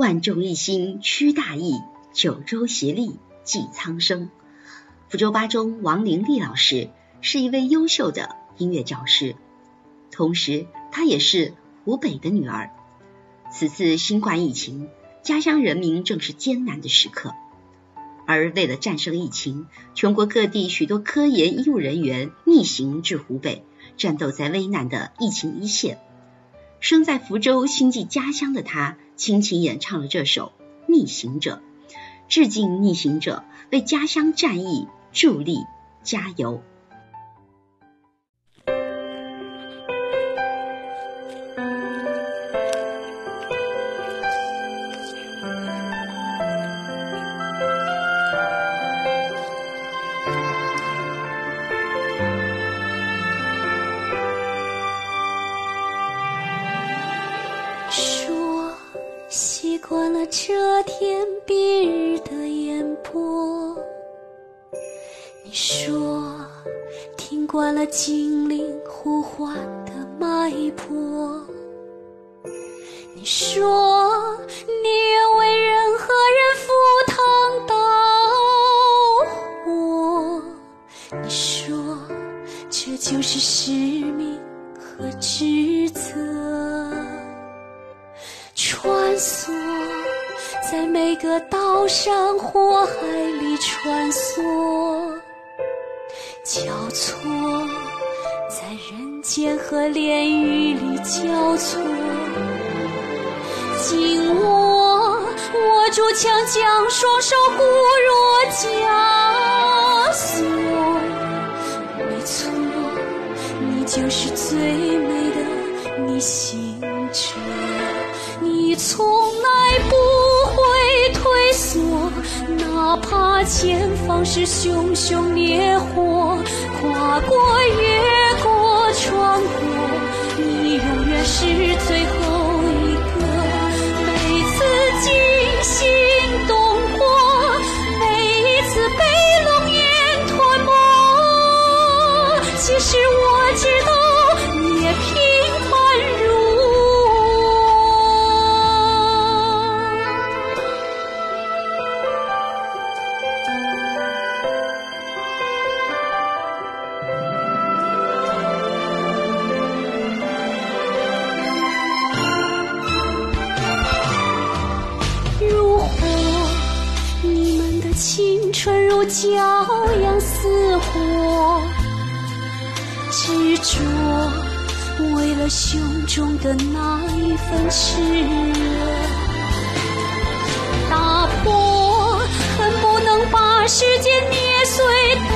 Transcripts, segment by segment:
万众一心驱大疫，九州协力济苍生。福州八中王玲丽老师是一位优秀的音乐教师，同时她也是湖北的女儿。此次新冠疫情，家乡人民正是艰难的时刻，而为了战胜疫情，全国各地许多科研医务人员逆行至湖北，战斗在危难的疫情一线。生在福州心系家乡的他，倾情演唱了这首《逆行者》，致敬逆行者，为家乡战役助力加油。这天蔽日的烟波，你说听惯了精灵呼唤的脉搏，你说你愿为任何人赴汤蹈火，你说这就是使命和职责，穿梭。在每个岛上火海里穿梭，交错在人间和炼狱里交错。紧握握住枪，将双手固若枷锁。没错，你就是最美的逆行者，你从来不会退缩。哪怕前方是熊熊烈火，跨过、越过、穿过，你永远是最后一个。每次惊心动魄，每一次被浓烟吞没，其实我知道，你也平凡。骄阳似火，执着为了胸中的那一份炽热，打破恨不能把世界捏碎，打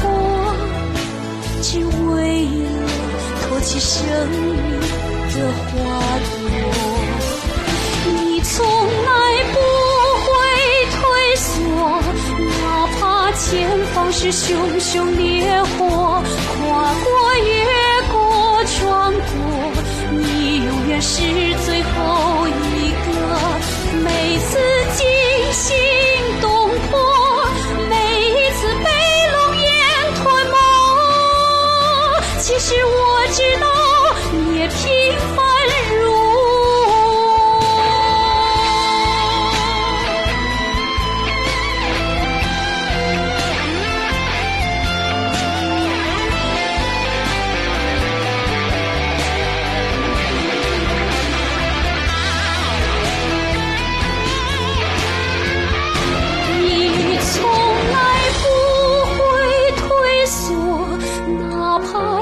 破只为了托起生命的花朵，你从来方是熊熊烈火，跨过、越过、穿过，你永远是最后一个。每次惊心动魄，每一次被浓烟吞没，其实我知道，你也平凡如。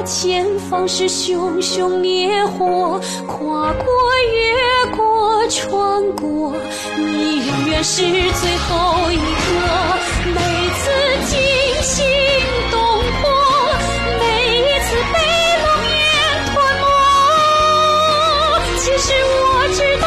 前方是熊熊烈火跨过越过穿过。你永远是最后一个每次惊心动魄每一次被浓烟吞没。其实我知道